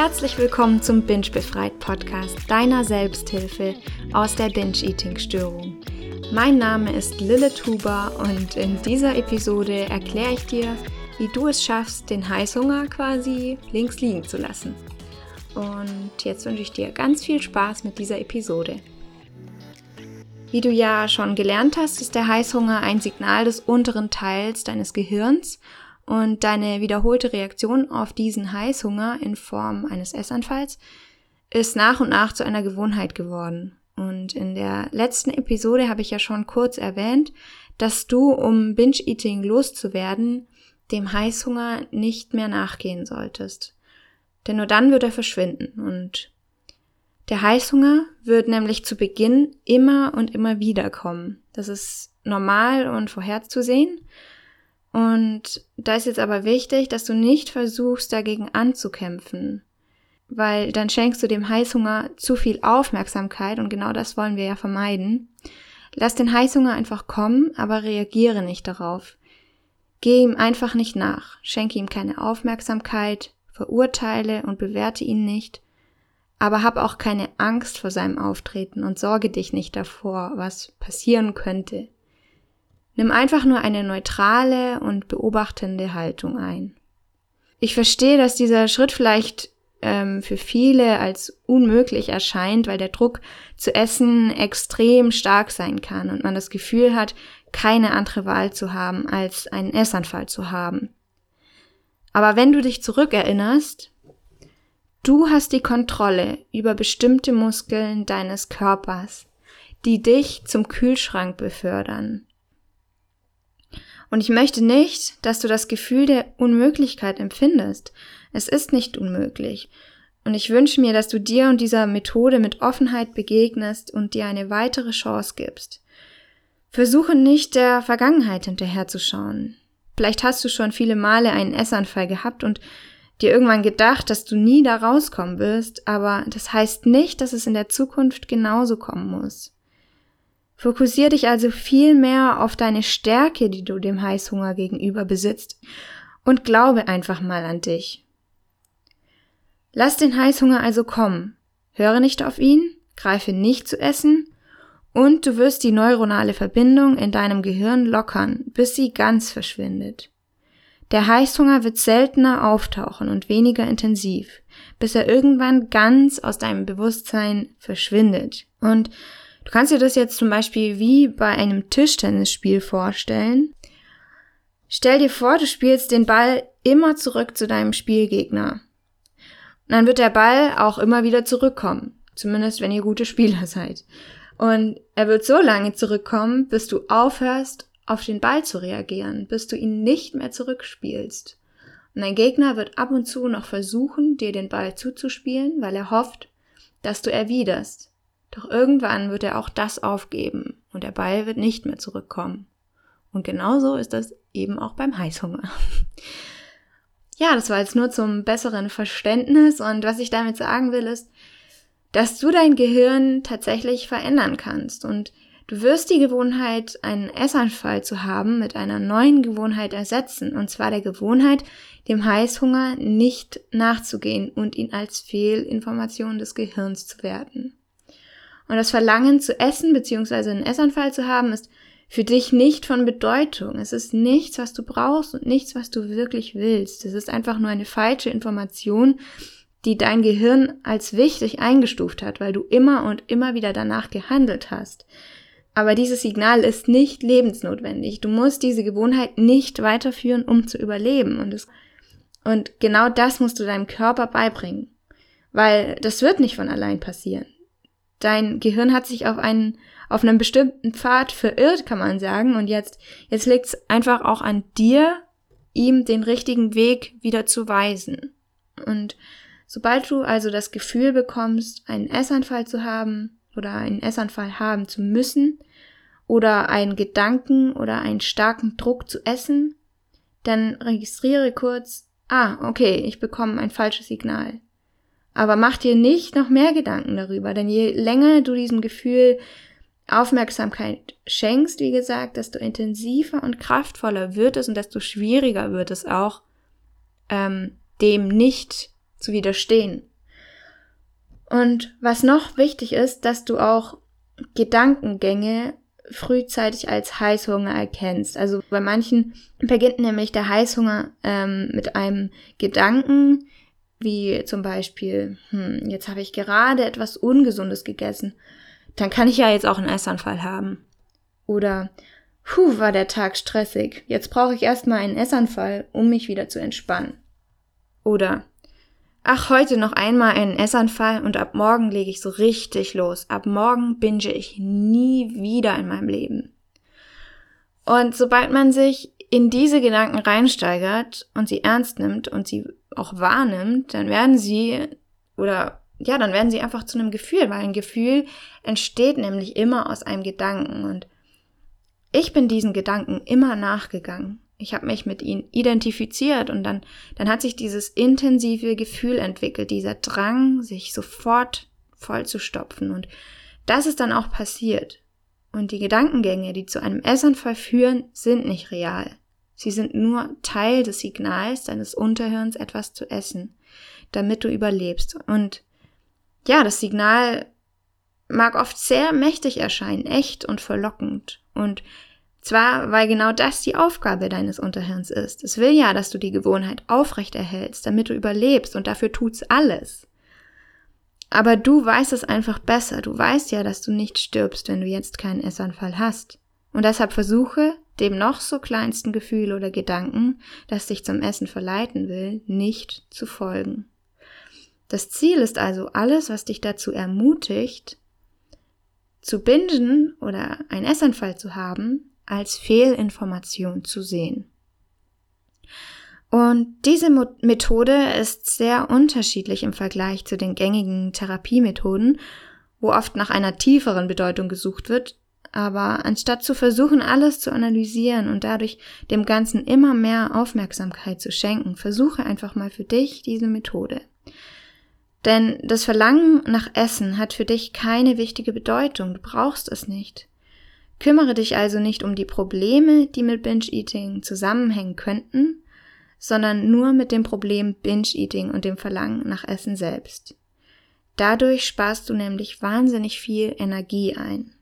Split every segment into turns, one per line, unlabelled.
Herzlich willkommen zum Binge Befreit Podcast, deiner Selbsthilfe aus der Binge-Eating-Störung. Mein Name ist Lilith Huber und in dieser Episode erkläre ich dir, wie du es schaffst, den Heißhunger quasi links liegen zu lassen. Und jetzt wünsche ich dir ganz viel Spaß mit dieser Episode. Wie du ja schon gelernt hast, ist der Heißhunger ein Signal des unteren Teils deines Gehirns und deine wiederholte Reaktion auf diesen Heißhunger in Form eines Essanfalls ist nach und nach zu einer Gewohnheit geworden. Und in der letzten Episode habe ich ja schon kurz erwähnt, dass du, um Binge-Eating loszuwerden, dem Heißhunger nicht mehr nachgehen solltest. Denn nur dann wird er verschwinden. Und der Heißhunger wird nämlich zu Beginn immer und immer wieder kommen. Das ist normal und vorherzusehen. Und da ist jetzt aber wichtig, dass du nicht versuchst, dagegen anzukämpfen, weil dann schenkst du dem Heißhunger zu viel Aufmerksamkeit und genau das wollen wir ja vermeiden. Lass den Heißhunger einfach kommen, aber reagiere nicht darauf. Geh ihm einfach nicht nach, schenke ihm keine Aufmerksamkeit, verurteile und bewerte ihn nicht, aber hab auch keine Angst vor seinem Auftreten und sorge dich nicht davor, was passieren könnte. Nimm einfach nur eine neutrale und beobachtende Haltung ein. Ich verstehe, dass dieser Schritt vielleicht ähm, für viele als unmöglich erscheint, weil der Druck zu essen extrem stark sein kann und man das Gefühl hat, keine andere Wahl zu haben, als einen Essanfall zu haben. Aber wenn du dich zurückerinnerst, du hast die Kontrolle über bestimmte Muskeln deines Körpers, die dich zum Kühlschrank befördern, und ich möchte nicht, dass du das Gefühl der Unmöglichkeit empfindest. Es ist nicht unmöglich. Und ich wünsche mir, dass du dir und dieser Methode mit Offenheit begegnest und dir eine weitere Chance gibst. Versuche nicht der Vergangenheit hinterherzuschauen. Vielleicht hast du schon viele Male einen Essanfall gehabt und dir irgendwann gedacht, dass du nie da rauskommen wirst, aber das heißt nicht, dass es in der Zukunft genauso kommen muss. Fokussier dich also viel mehr auf deine Stärke, die du dem Heißhunger gegenüber besitzt und glaube einfach mal an dich. Lass den Heißhunger also kommen. Höre nicht auf ihn, greife nicht zu essen und du wirst die neuronale Verbindung in deinem Gehirn lockern, bis sie ganz verschwindet. Der Heißhunger wird seltener auftauchen und weniger intensiv, bis er irgendwann ganz aus deinem Bewusstsein verschwindet. Und Du kannst dir das jetzt zum Beispiel wie bei einem Tischtennisspiel vorstellen. Stell dir vor, du spielst den Ball immer zurück zu deinem Spielgegner. Und dann wird der Ball auch immer wieder zurückkommen. Zumindest wenn ihr gute Spieler seid. Und er wird so lange zurückkommen, bis du aufhörst, auf den Ball zu reagieren, bis du ihn nicht mehr zurückspielst. Und dein Gegner wird ab und zu noch versuchen, dir den Ball zuzuspielen, weil er hofft, dass du erwiderst. Doch irgendwann wird er auch das aufgeben und der Ball wird nicht mehr zurückkommen. Und genauso ist das eben auch beim Heißhunger. Ja, das war jetzt nur zum besseren Verständnis und was ich damit sagen will ist, dass du dein Gehirn tatsächlich verändern kannst und du wirst die Gewohnheit, einen Essanfall zu haben, mit einer neuen Gewohnheit ersetzen und zwar der Gewohnheit, dem Heißhunger nicht nachzugehen und ihn als Fehlinformation des Gehirns zu werten. Und das Verlangen zu essen bzw. einen Essanfall zu haben, ist für dich nicht von Bedeutung. Es ist nichts, was du brauchst und nichts, was du wirklich willst. Es ist einfach nur eine falsche Information, die dein Gehirn als wichtig eingestuft hat, weil du immer und immer wieder danach gehandelt hast. Aber dieses Signal ist nicht lebensnotwendig. Du musst diese Gewohnheit nicht weiterführen, um zu überleben. Und, es, und genau das musst du deinem Körper beibringen. Weil das wird nicht von allein passieren dein Gehirn hat sich auf einen auf einem bestimmten Pfad verirrt, kann man sagen. Und jetzt, jetzt liegt es einfach auch an dir, ihm den richtigen Weg wieder zu weisen. Und sobald du also das Gefühl bekommst, einen Essanfall zu haben oder einen Essanfall haben zu müssen oder einen Gedanken oder einen starken Druck zu essen, dann registriere kurz, ah, okay, ich bekomme ein falsches Signal. Aber mach dir nicht noch mehr Gedanken darüber, denn je länger du diesem Gefühl Aufmerksamkeit schenkst, wie gesagt, desto intensiver und kraftvoller wird es und desto schwieriger wird es auch, ähm, dem nicht zu widerstehen. Und was noch wichtig ist, dass du auch Gedankengänge frühzeitig als Heißhunger erkennst. Also bei manchen beginnt nämlich der Heißhunger ähm, mit einem Gedanken, wie zum Beispiel, hm, jetzt habe ich gerade etwas Ungesundes gegessen, dann kann ich ja jetzt auch einen Essanfall haben. Oder, puh, war der Tag stressig, jetzt brauche ich erstmal einen Essanfall, um mich wieder zu entspannen. Oder, ach, heute noch einmal einen Essanfall und ab morgen lege ich so richtig los. Ab morgen binge ich nie wieder in meinem Leben. Und sobald man sich in diese Gedanken reinsteigert und sie ernst nimmt und sie auch wahrnimmt, dann werden sie oder ja, dann werden sie einfach zu einem Gefühl, weil ein Gefühl entsteht nämlich immer aus einem Gedanken und ich bin diesen Gedanken immer nachgegangen. Ich habe mich mit ihnen identifiziert und dann, dann hat sich dieses intensive Gefühl entwickelt, dieser Drang, sich sofort voll zu stopfen. Und das ist dann auch passiert. Und die Gedankengänge, die zu einem Essanfall führen, sind nicht real. Sie sind nur Teil des Signals deines Unterhirns, etwas zu essen, damit du überlebst. Und ja, das Signal mag oft sehr mächtig erscheinen, echt und verlockend. Und zwar, weil genau das die Aufgabe deines Unterhirns ist. Es will ja, dass du die Gewohnheit aufrecht erhältst, damit du überlebst und dafür tut's alles. Aber du weißt es einfach besser. Du weißt ja, dass du nicht stirbst, wenn du jetzt keinen Essanfall hast. Und deshalb versuche, dem noch so kleinsten Gefühl oder Gedanken, das dich zum Essen verleiten will, nicht zu folgen. Das Ziel ist also alles, was dich dazu ermutigt, zu bingen oder einen Essanfall zu haben, als Fehlinformation zu sehen. Und diese Methode ist sehr unterschiedlich im Vergleich zu den gängigen Therapiemethoden, wo oft nach einer tieferen Bedeutung gesucht wird, aber anstatt zu versuchen, alles zu analysieren und dadurch dem Ganzen immer mehr Aufmerksamkeit zu schenken, versuche einfach mal für dich diese Methode. Denn das Verlangen nach Essen hat für dich keine wichtige Bedeutung, du brauchst es nicht. Kümmere dich also nicht um die Probleme, die mit Binge-Eating zusammenhängen könnten, sondern nur mit dem Problem Binge-Eating und dem Verlangen nach Essen selbst. Dadurch sparst du nämlich wahnsinnig viel Energie ein.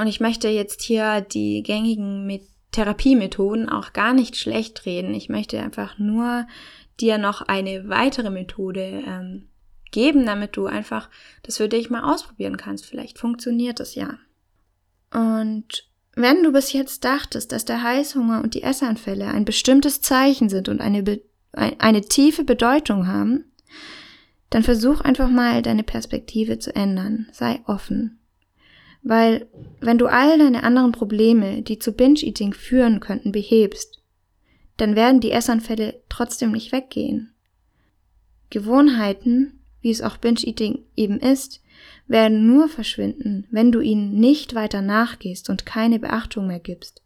Und ich möchte jetzt hier die gängigen Therapiemethoden auch gar nicht schlecht reden. Ich möchte einfach nur dir noch eine weitere Methode ähm, geben, damit du einfach das für dich mal ausprobieren kannst. Vielleicht funktioniert es ja. Und wenn du bis jetzt dachtest, dass der Heißhunger und die Essanfälle ein bestimmtes Zeichen sind und eine, Be eine tiefe Bedeutung haben, dann versuch einfach mal deine Perspektive zu ändern. Sei offen. Weil wenn du all deine anderen Probleme, die zu Binge-Eating führen könnten, behebst, dann werden die Essanfälle trotzdem nicht weggehen. Gewohnheiten, wie es auch Binge-Eating eben ist, werden nur verschwinden, wenn du ihnen nicht weiter nachgehst und keine Beachtung mehr gibst.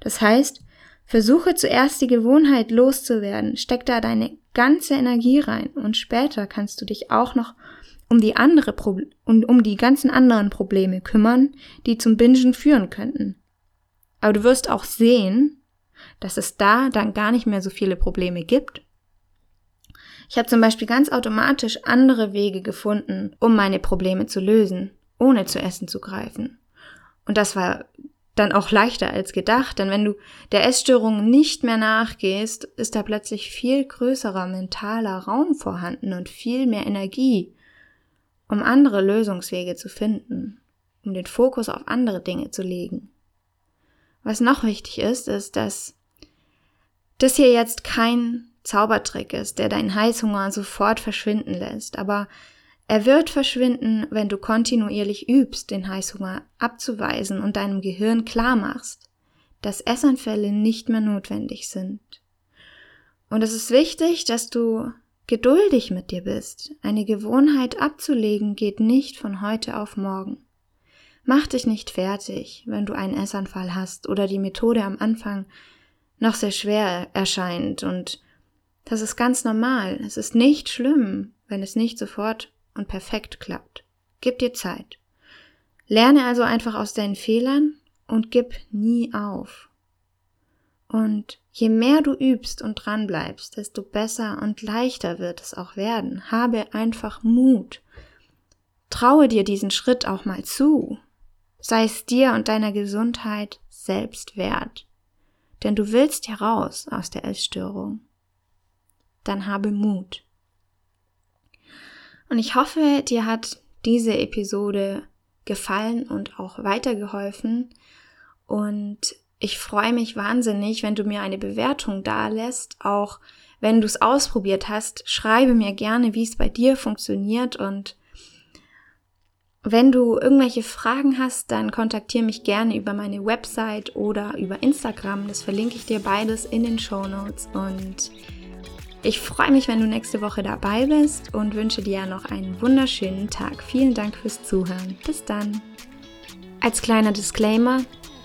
Das heißt, versuche zuerst die Gewohnheit loszuwerden, steck da deine ganze Energie rein und später kannst du dich auch noch um die andere Pro und um die ganzen anderen Probleme kümmern, die zum Bingen führen könnten. Aber du wirst auch sehen, dass es da dann gar nicht mehr so viele Probleme gibt ich habe zum Beispiel ganz automatisch andere Wege gefunden, um meine Probleme zu lösen, ohne zu Essen zu greifen. Und das war dann auch leichter als gedacht, denn wenn du der Essstörung nicht mehr nachgehst, ist da plötzlich viel größerer mentaler Raum vorhanden und viel mehr Energie, um andere Lösungswege zu finden, um den Fokus auf andere Dinge zu legen. Was noch wichtig ist, ist, dass das hier jetzt kein Zaubertrick ist, der deinen Heißhunger sofort verschwinden lässt, aber er wird verschwinden, wenn du kontinuierlich übst, den Heißhunger abzuweisen und deinem Gehirn klar machst, dass Essanfälle nicht mehr notwendig sind. Und es ist wichtig, dass du geduldig mit dir bist. Eine Gewohnheit abzulegen geht nicht von heute auf morgen. Mach dich nicht fertig, wenn du einen Essanfall hast oder die Methode am Anfang noch sehr schwer erscheint und das ist ganz normal. Es ist nicht schlimm, wenn es nicht sofort und perfekt klappt. Gib dir Zeit. Lerne also einfach aus deinen Fehlern und gib nie auf. Und je mehr du übst und dran bleibst, desto besser und leichter wird es auch werden. Habe einfach Mut. Traue dir diesen Schritt auch mal zu. Sei es dir und deiner Gesundheit selbst wert. Denn du willst heraus aus der Essstörung. Dann habe Mut. Und ich hoffe, dir hat diese Episode gefallen und auch weitergeholfen. Und ich freue mich wahnsinnig, wenn du mir eine Bewertung da lässt. Auch wenn du es ausprobiert hast, schreibe mir gerne, wie es bei dir funktioniert. Und wenn du irgendwelche Fragen hast, dann kontaktiere mich gerne über meine Website oder über Instagram. Das verlinke ich dir beides in den Show Notes. Und ich freue mich, wenn du nächste Woche dabei bist und wünsche dir noch einen wunderschönen Tag. Vielen Dank fürs Zuhören. Bis dann. Als kleiner Disclaimer,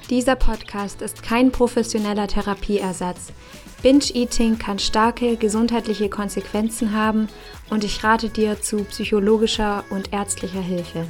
dieser Podcast ist kein professioneller Therapieersatz. Binge-Eating kann starke gesundheitliche Konsequenzen haben und ich rate dir zu psychologischer und ärztlicher Hilfe.